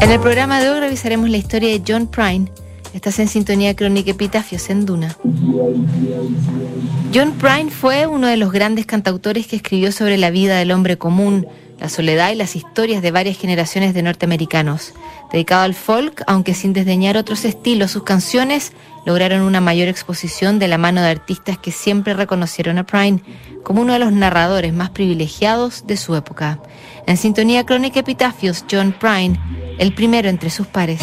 En el programa de hoy revisaremos la historia de John Prine. Estás en sintonía crónica Epitafios en Duna. John Prine fue uno de los grandes cantautores que escribió sobre la vida del hombre común, la soledad y las historias de varias generaciones de norteamericanos. Dedicado al folk, aunque sin desdeñar otros estilos, sus canciones lograron una mayor exposición de la mano de artistas que siempre reconocieron a Prine como uno de los narradores más privilegiados de su época. En sintonía crónica Epitafios, John Prine el primero entre sus pares.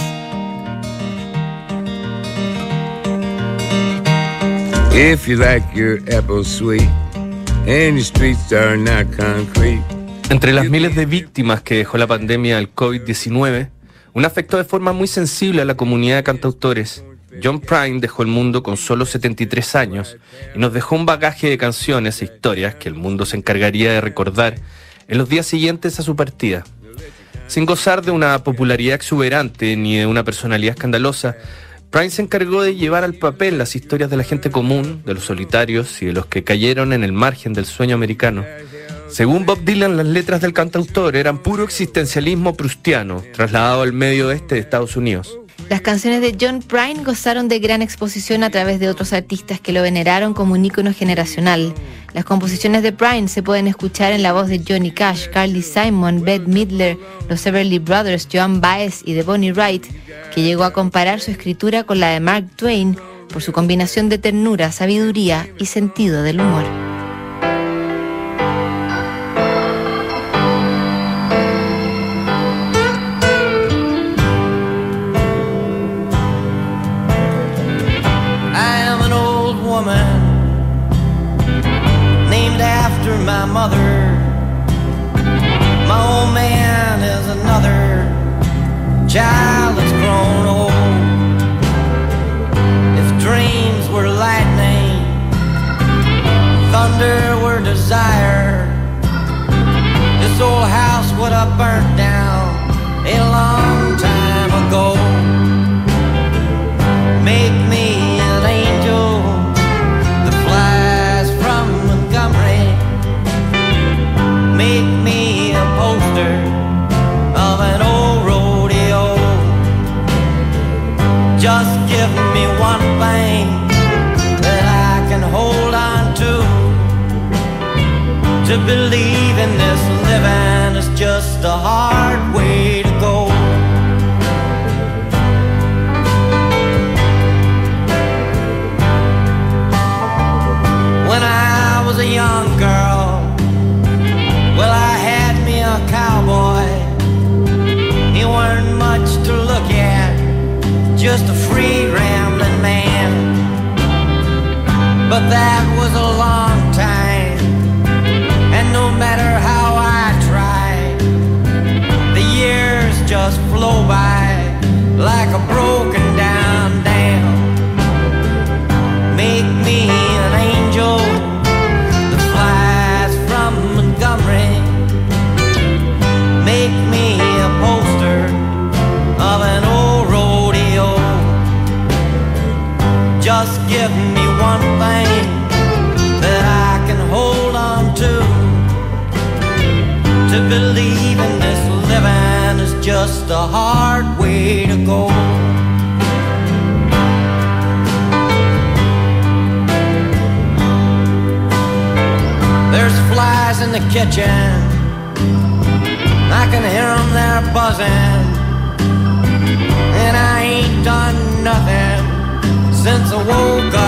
Entre las miles de víctimas que dejó la pandemia del COVID-19, un afectó de forma muy sensible a la comunidad de cantautores. John Prine dejó el mundo con solo 73 años y nos dejó un bagaje de canciones e historias que el mundo se encargaría de recordar en los días siguientes a su partida. Sin gozar de una popularidad exuberante ni de una personalidad escandalosa, Prine se encargó de llevar al papel las historias de la gente común, de los solitarios y de los que cayeron en el margen del sueño americano. Según Bob Dylan, las letras del cantautor eran puro existencialismo prustiano, trasladado al medio oeste de Estados Unidos. Las canciones de John Prine gozaron de gran exposición a través de otros artistas que lo veneraron como un ícono generacional. Las composiciones de Prine se pueden escuchar en la voz de Johnny Cash, Carly Simon, Bette Midler, los Everly Brothers, Joan Baez y de Bonnie Wright, que llegó a comparar su escritura con la de Mark Twain por su combinación de ternura, sabiduría y sentido del humor. Young girl, well, I had me a cowboy. He weren't much to look at, just a free rambling man. But that was a long time, and no matter how I tried, the years just flow by kitchen. I can hear them there buzzing. And I ain't done nothing since I woke up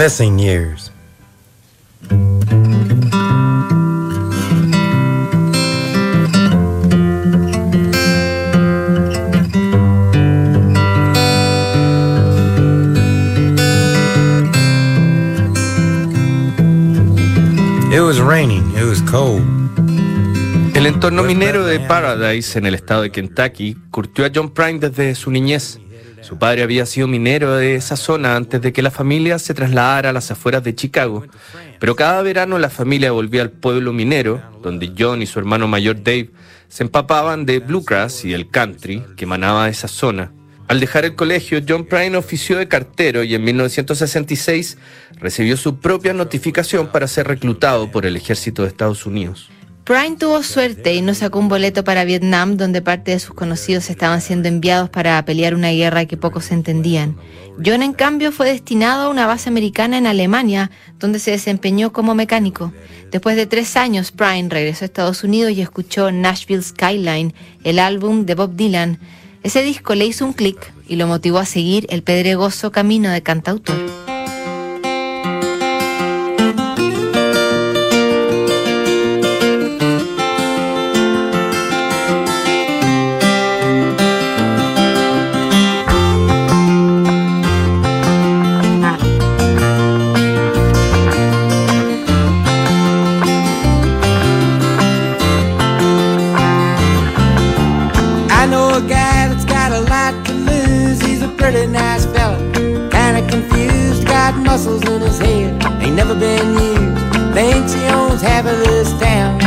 missing years. It was raining, it was cold. El entorno minero de Paradise, en el estado de Kentucky, curtió a John Prine desde su niñez. Su padre había sido minero de esa zona antes de que la familia se trasladara a las afueras de Chicago. Pero cada verano la familia volvía al pueblo minero, donde John y su hermano mayor Dave se empapaban de bluegrass y el country que emanaba de esa zona. Al dejar el colegio, John Prine ofició de cartero y en 1966 recibió su propia notificación para ser reclutado por el ejército de Estados Unidos. Prine tuvo suerte y no sacó un boleto para Vietnam, donde parte de sus conocidos estaban siendo enviados para pelear una guerra que pocos entendían. John, en cambio, fue destinado a una base americana en Alemania, donde se desempeñó como mecánico. Después de tres años, Prine regresó a Estados Unidos y escuchó Nashville Skyline, el álbum de Bob Dylan. Ese disco le hizo un clic y lo motivó a seguir el pedregoso camino de cantautor. Muscles in his head, ain't never been used. Thinks he owns half of this town.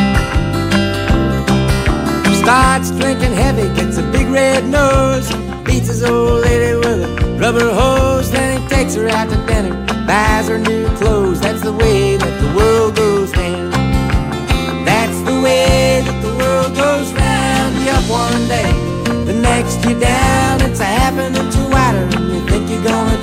Starts drinking heavy, gets a big red nose. Beats his old lady with a rubber hose. Then he takes her out to dinner, buys her new clothes. That's the way that the world goes down. That's the way that the world goes round. You up one day, the next you down. It's a inch wider, and you think you're gonna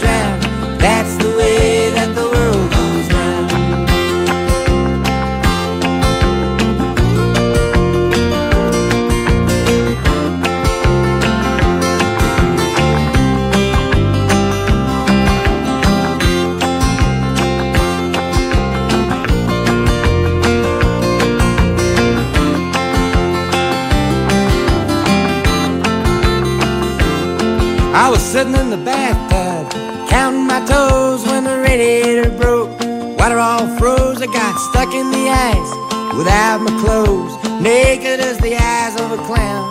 sitting in the bathtub, counting my toes when the radiator broke. Water all froze, I got stuck in the ice without my clothes, naked as the eyes of a clown.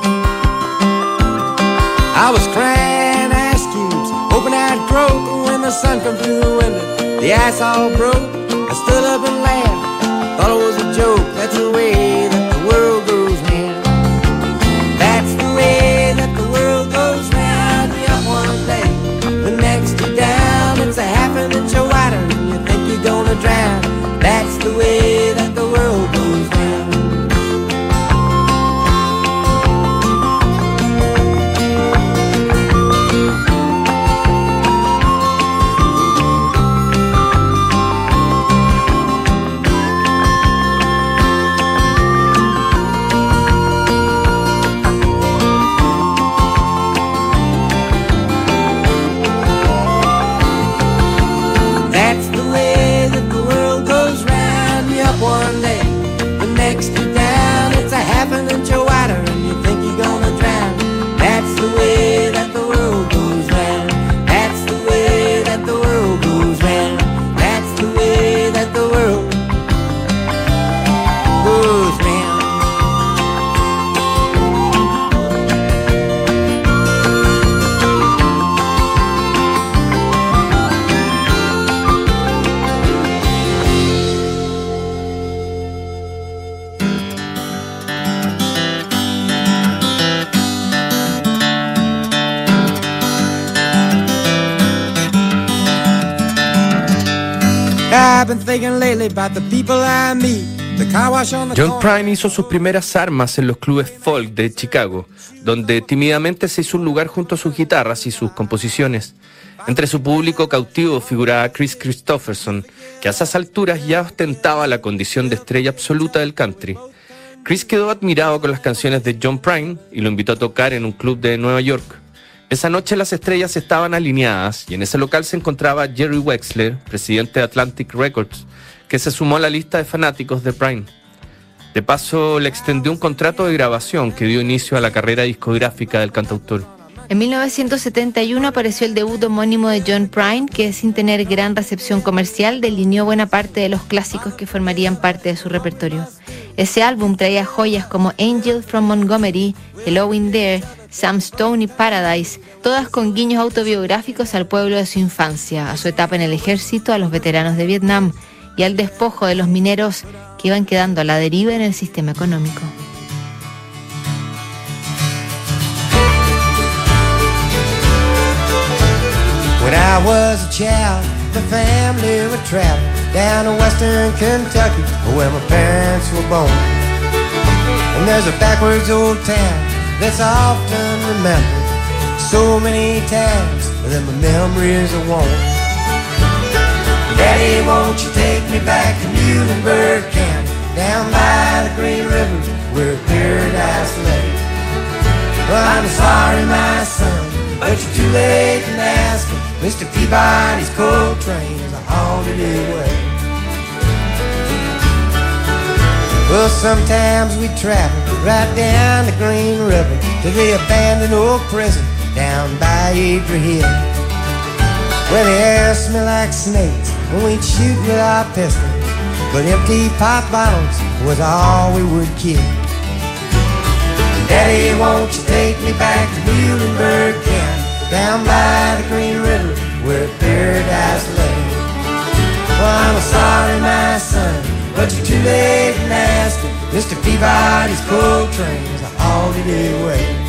I was crying ice cubes, hoping I'd croak when the sun come through the window. The ice all broke, I stood up and laughed, thought it was a joke. That's the way John. Prine hizo sus primeras armas en los clubes folk de Chicago, donde tímidamente se hizo un lugar junto a sus guitarras y sus composiciones. Entre su público cautivo figuraba Chris Christopherson, que a esas alturas ya ostentaba la condición de estrella absoluta del country. Chris quedó admirado con las canciones de John Prine y lo invitó a tocar en un club de Nueva York. Esa noche las estrellas estaban alineadas y en ese local se encontraba Jerry Wexler, presidente de Atlantic Records, que se sumó a la lista de fanáticos de Prine. De paso, le extendió un contrato de grabación que dio inicio a la carrera discográfica del cantautor. En 1971 apareció el debut homónimo de John Prine, que sin tener gran recepción comercial delineó buena parte de los clásicos que formarían parte de su repertorio. Ese álbum traía joyas como Angel from Montgomery, Hello in There, Sam Stone y Paradise, todas con guiños autobiográficos al pueblo de su infancia, a su etapa en el ejército, a los veteranos de Vietnam y al despojo de los mineros que iban quedando a la deriva en el sistema económico. Down to western Kentucky, where my parents were born. And there's a backwards old town that's often remembered so many times that my memories are worn. Daddy, won't you take me back to Muhlenberg County, down by the Green River, where paradise lay? Well, I'm sorry, my son, but you're too late in asking. Mr. Peabody's coal train Well, sometimes we travel right down the Green River to the abandoned old prison down by Adria Hill. Where the air smelled like snakes when we'd shoot with our pistols. But empty pop bottles was all we would kill. Daddy, won't you take me back to Muhlenberg County, down by the Green too late in asking. Mr. Peabody's coal train is a haunted away.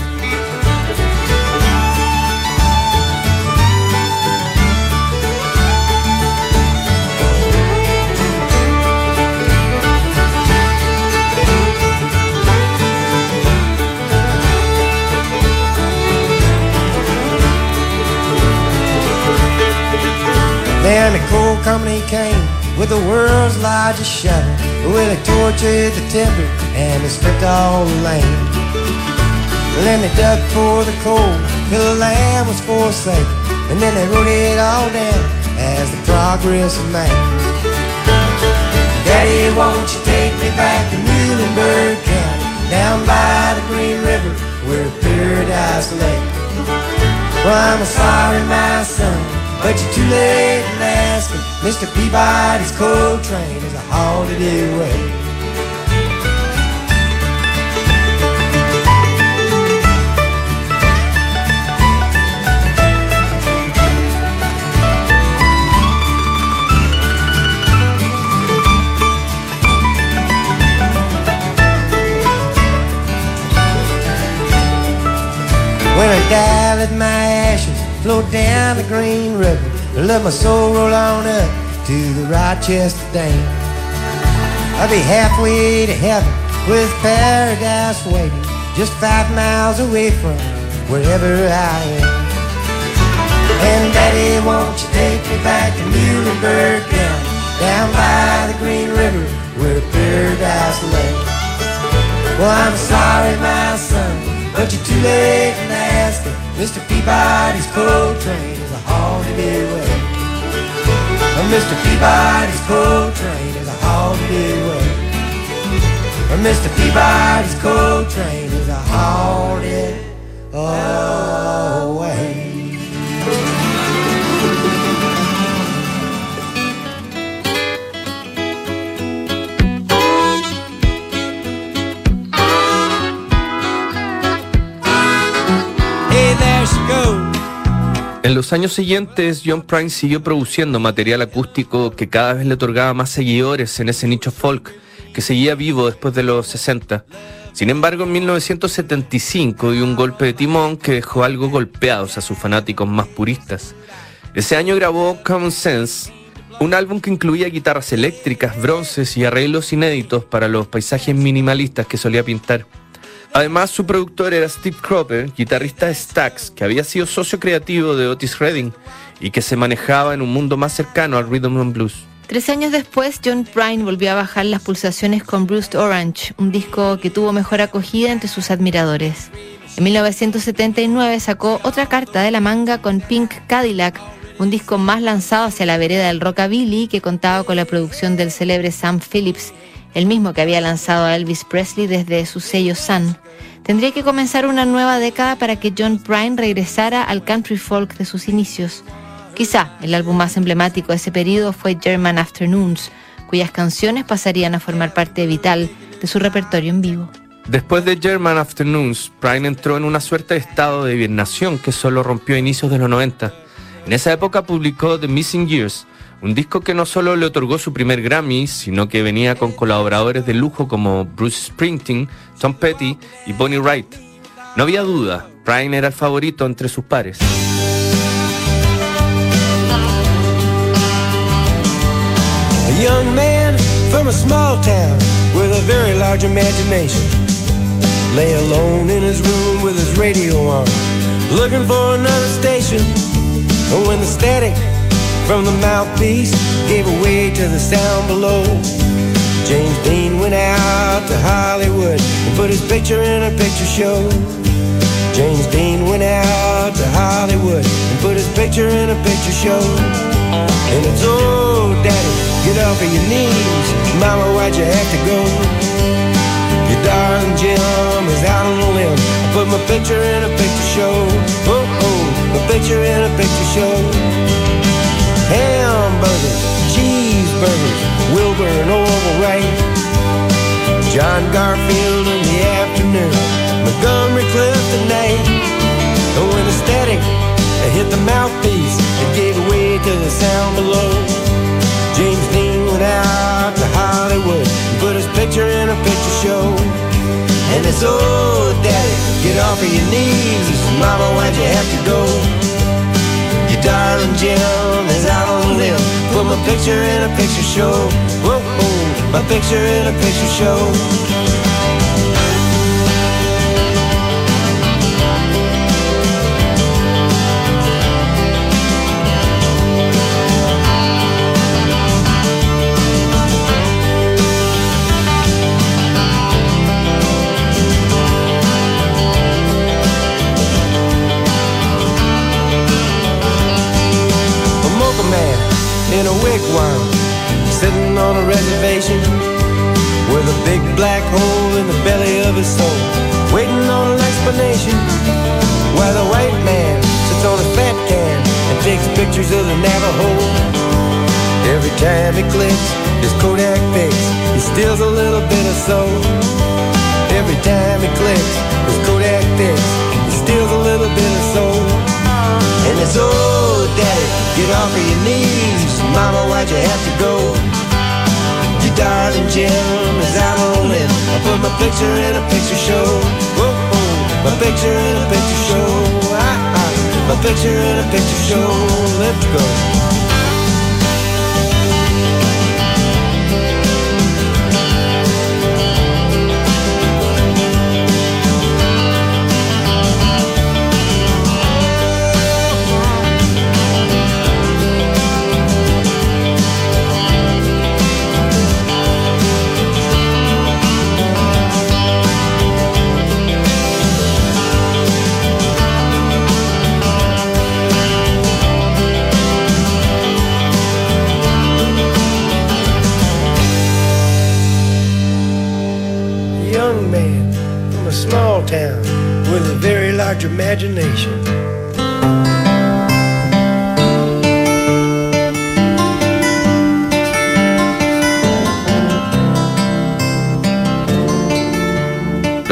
Then the coal company came with the world's largest shovel. Where they tortured the timber and they stripped all the land. And then they dug for the coal till the land was forsaken. And then they wrote it all down as the progress of man. Daddy, won't you take me back to Muhlenberg County, down by the Green River, where paradise lay? Well, I'm sorry, my son, but you're too late in asking. Mr. Peabody's coal train is a holiday away. When I die, let my flow down the Green River. Let my soul roll on up to the Rochester Dam. I'll be halfway to heaven with paradise waiting, just five miles away from wherever I am. And Daddy, won't you take me back to Muhlenberg County, down by the Green River, where paradise lay? Well, I'm sorry, my son, but you're too late asking. Mr. Peabody's coal train is a away. Oh, Mr. Peabody's coal train is a away. Oh, Mr. Peabody's coal train is a haunted away. En los años siguientes, John Prine siguió produciendo material acústico que cada vez le otorgaba más seguidores en ese nicho folk, que seguía vivo después de los 60. Sin embargo, en 1975 dio un golpe de timón que dejó algo golpeados a sus fanáticos más puristas. Ese año grabó Common Sense, Un álbum que incluía guitarras eléctricas, bronces y arreglos inéditos para los paisajes minimalistas que solía pintar. Además, su productor era Steve Cropper, guitarrista de Stax, que había sido socio creativo de Otis Redding y que se manejaba en un mundo más cercano al rhythm and blues. Tres años después, John Prine volvió a bajar las pulsaciones con Bruce Orange, un disco que tuvo mejor acogida entre sus admiradores. En 1979 sacó otra carta de la manga con Pink Cadillac, un disco más lanzado hacia la vereda del rockabilly que contaba con la producción del célebre Sam Phillips, el mismo que había lanzado a Elvis Presley desde su sello Sun. Tendría que comenzar una nueva década para que John Prine regresara al country folk de sus inicios. Quizá el álbum más emblemático de ese periodo fue German Afternoons, cuyas canciones pasarían a formar parte vital de su repertorio en vivo. Después de German Afternoons, Prine entró en una suerte de estado de hibernación que solo rompió a inicios de los 90. En esa época publicó The Missing Years, un disco que no solo le otorgó su primer Grammy, sino que venía con colaboradores de lujo como Bruce Springsteen, Tom Petty y Bonnie Wright. No había duda, Prine era el favorito entre sus pares. A young man from a small town with a very large imagination. Lay alone in his room with his radio on, looking for another station. When the static from the mouthpiece gave way to the sound below, James Dean went out to Hollywood and put his picture in a picture show. James Dean went out to Hollywood and put his picture in a picture show. And it's oh, daddy, get off of your knees, mama, why'd you have to go? Your darling Jim is out on a limb. I put my picture in a picture show. Oh, oh, my picture in a picture show. Hamburgers, cheeseburgers, Wilbur and Orville Wright. John Garfield in the afternoon, Montgomery Clift at night. Oh, the static hit the mouthpiece, it gave way to the sound below. James Dean went out to Hollywood and put his picture in a picture show. And it's, oh, daddy, get off of your knees. Mama, why'd you have to go? Your darling a my picture in a picture show. Whoa, whoa, picture in a picture show. In a wigwam, sitting on a reservation with a big black hole in the belly of his soul, waiting on an explanation. While the white man sits on a fat can and takes pictures of the Navajo. Every time he clicks his Kodak fix, he steals a little bit of soul. Every time he clicks his Kodak fix, he steals a little bit of soul. And it's daddy, get off of your knees. Mama, why'd you have to go? Your darling Jim is out on limb. I put my picture in a picture show. Whoa, my picture in a picture show. Ah, ah, my picture in a picture show. Let's go.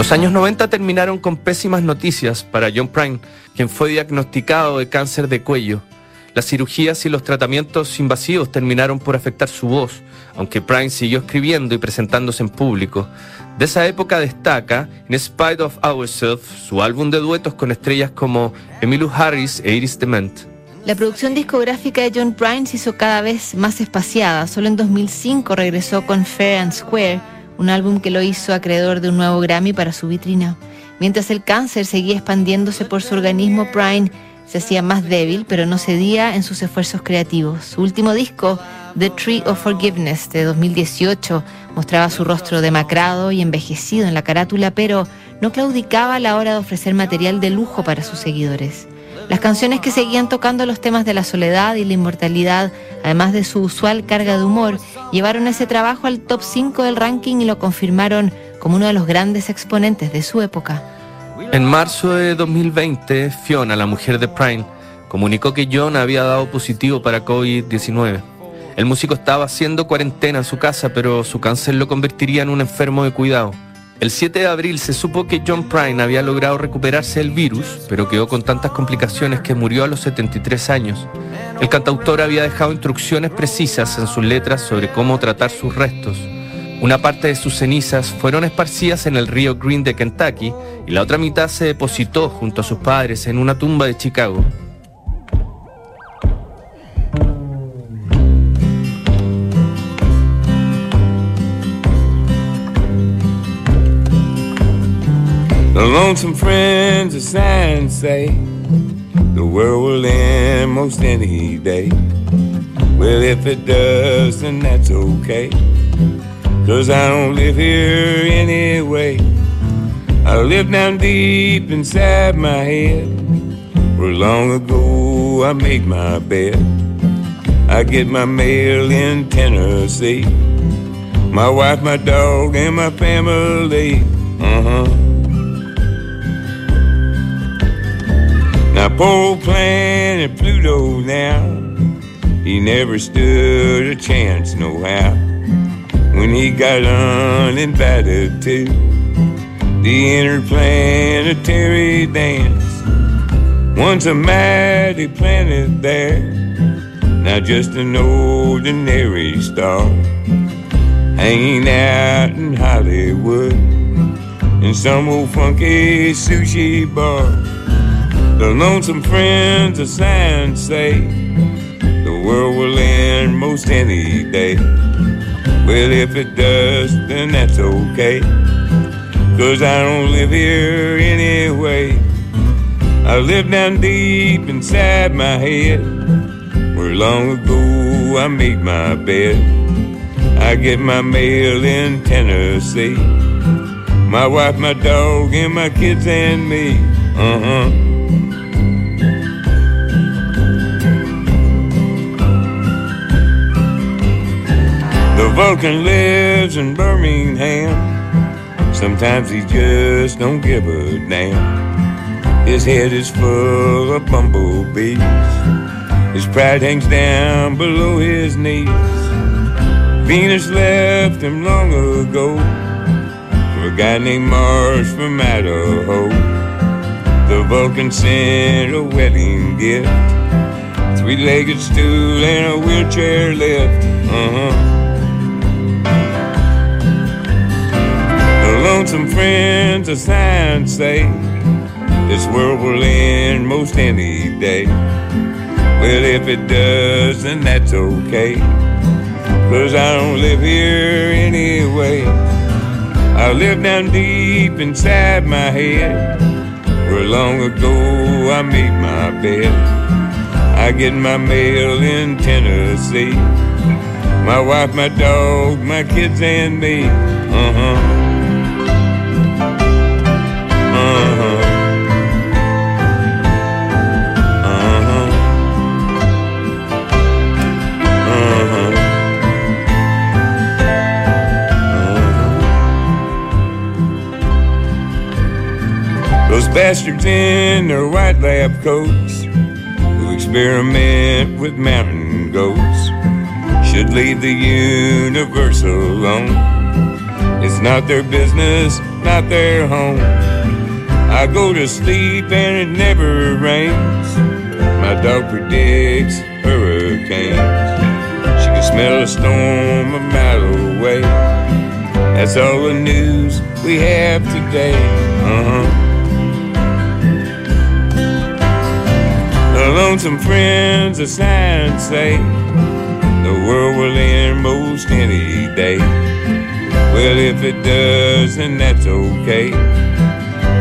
Los años 90 terminaron con pésimas noticias para John Prine, quien fue diagnosticado de cáncer de cuello. Las cirugías y los tratamientos invasivos terminaron por afectar su voz, aunque Prine siguió escribiendo y presentándose en público. De esa época destaca In Spite of Ourselves, su álbum de duetos con estrellas como Emmylou Harris e Iris Dement. La producción discográfica de John Prine se hizo cada vez más espaciada. Solo en 2005 regresó con Fair and Square, un álbum que lo hizo acreedor de un nuevo Grammy para su vitrina. Mientras el cáncer seguía expandiéndose por su organismo, Prine se hacía más débil, pero no cedía en sus esfuerzos creativos. Su último disco, The Tree of Forgiveness, de 2018, mostraba su rostro demacrado y envejecido en la carátula, pero no claudicaba a la hora de ofrecer material de lujo para sus seguidores. Las canciones que seguían tocando los temas de la soledad y la inmortalidad, además de su usual carga de humor, llevaron ese trabajo al top 5 del ranking y lo confirmaron como uno de los grandes exponentes de su época. En marzo de 2020, Fiona, la mujer de Prime, comunicó que John había dado positivo para COVID-19. El músico estaba haciendo cuarentena en su casa, pero su cáncer lo convertiría en un enfermo de cuidado. El 7 de abril se supo que John Prine había logrado recuperarse del virus, pero quedó con tantas complicaciones que murió a los 73 años. El cantautor había dejado instrucciones precisas en sus letras sobre cómo tratar sus restos. Una parte de sus cenizas fueron esparcidas en el río Green de Kentucky y la otra mitad se depositó junto a sus padres en una tumba de Chicago. The lonesome friends of science say the world will end most any day. Well, if it does, then that's okay. Cause I don't live here anyway. I live down deep inside my head. Where long ago I made my bed. I get my mail in Tennessee. My wife, my dog, and my family. Uh huh. Now, poor planet Pluto now, he never stood a chance, no how. When he got uninvited to the interplanetary dance. Once a mighty planet there, now just an ordinary star. Hanging out in Hollywood in some old funky sushi bar. The lonesome friends of science say the world will end most any day. Well, if it does, then that's okay. Cause I don't live here anyway. I live down deep inside my head. Where long ago I made my bed. I get my mail in Tennessee. My wife, my dog, and my kids and me. Uh huh. Vulcan lives in Birmingham. Sometimes he just don't give a damn. His head is full of bumblebees. His pride hangs down below his knees. Venus left him long ago for a guy named Mars from Idaho. The Vulcan sent a wedding gift. Three-legged stool and a wheelchair lift. Uh-huh. The lonesome friends of science say this world will end most any day. Well, if it does, then that's okay. Cause I don't live here anyway. I live down deep inside my head. Where long ago I made my bed. I get my mail in Tennessee. My wife, my dog, my kids, and me. Uh huh. Bastards in their white lab coats who experiment with mountain goats should leave the universe alone. It's not their business, not their home. I go to sleep and it never rains. My dog predicts hurricanes. She can smell a storm a mile away. That's all the news we have today. Uh huh. The lonesome friends of science say the world will end most any day. Well, if it does, then that's okay.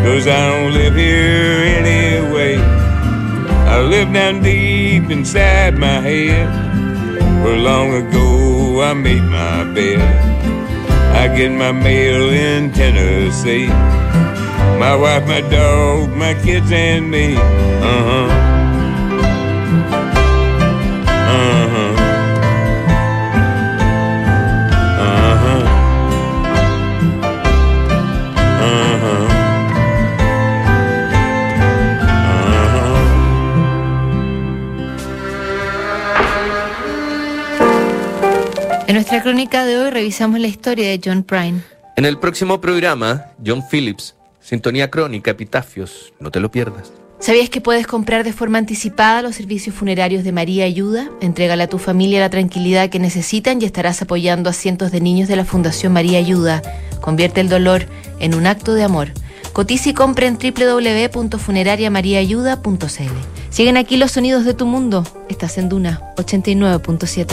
Cause I don't live here anyway. I live down deep inside my head. Where long ago I made my bed. I get my mail in Tennessee. My wife, my dog, my kids, and me. Uh nuestra crónica de hoy revisamos la historia de John Prine. En el próximo programa, John Phillips, Sintonía Crónica, Epitafios, no te lo pierdas. ¿Sabías que puedes comprar de forma anticipada los servicios funerarios de María Ayuda? Entrégale a tu familia la tranquilidad que necesitan y estarás apoyando a cientos de niños de la Fundación María Ayuda. Convierte el dolor en un acto de amor. Cotiza y compra en www.funerariamariaayuda.cl. Siguen aquí los sonidos de tu mundo. Estás en Duna 89.7.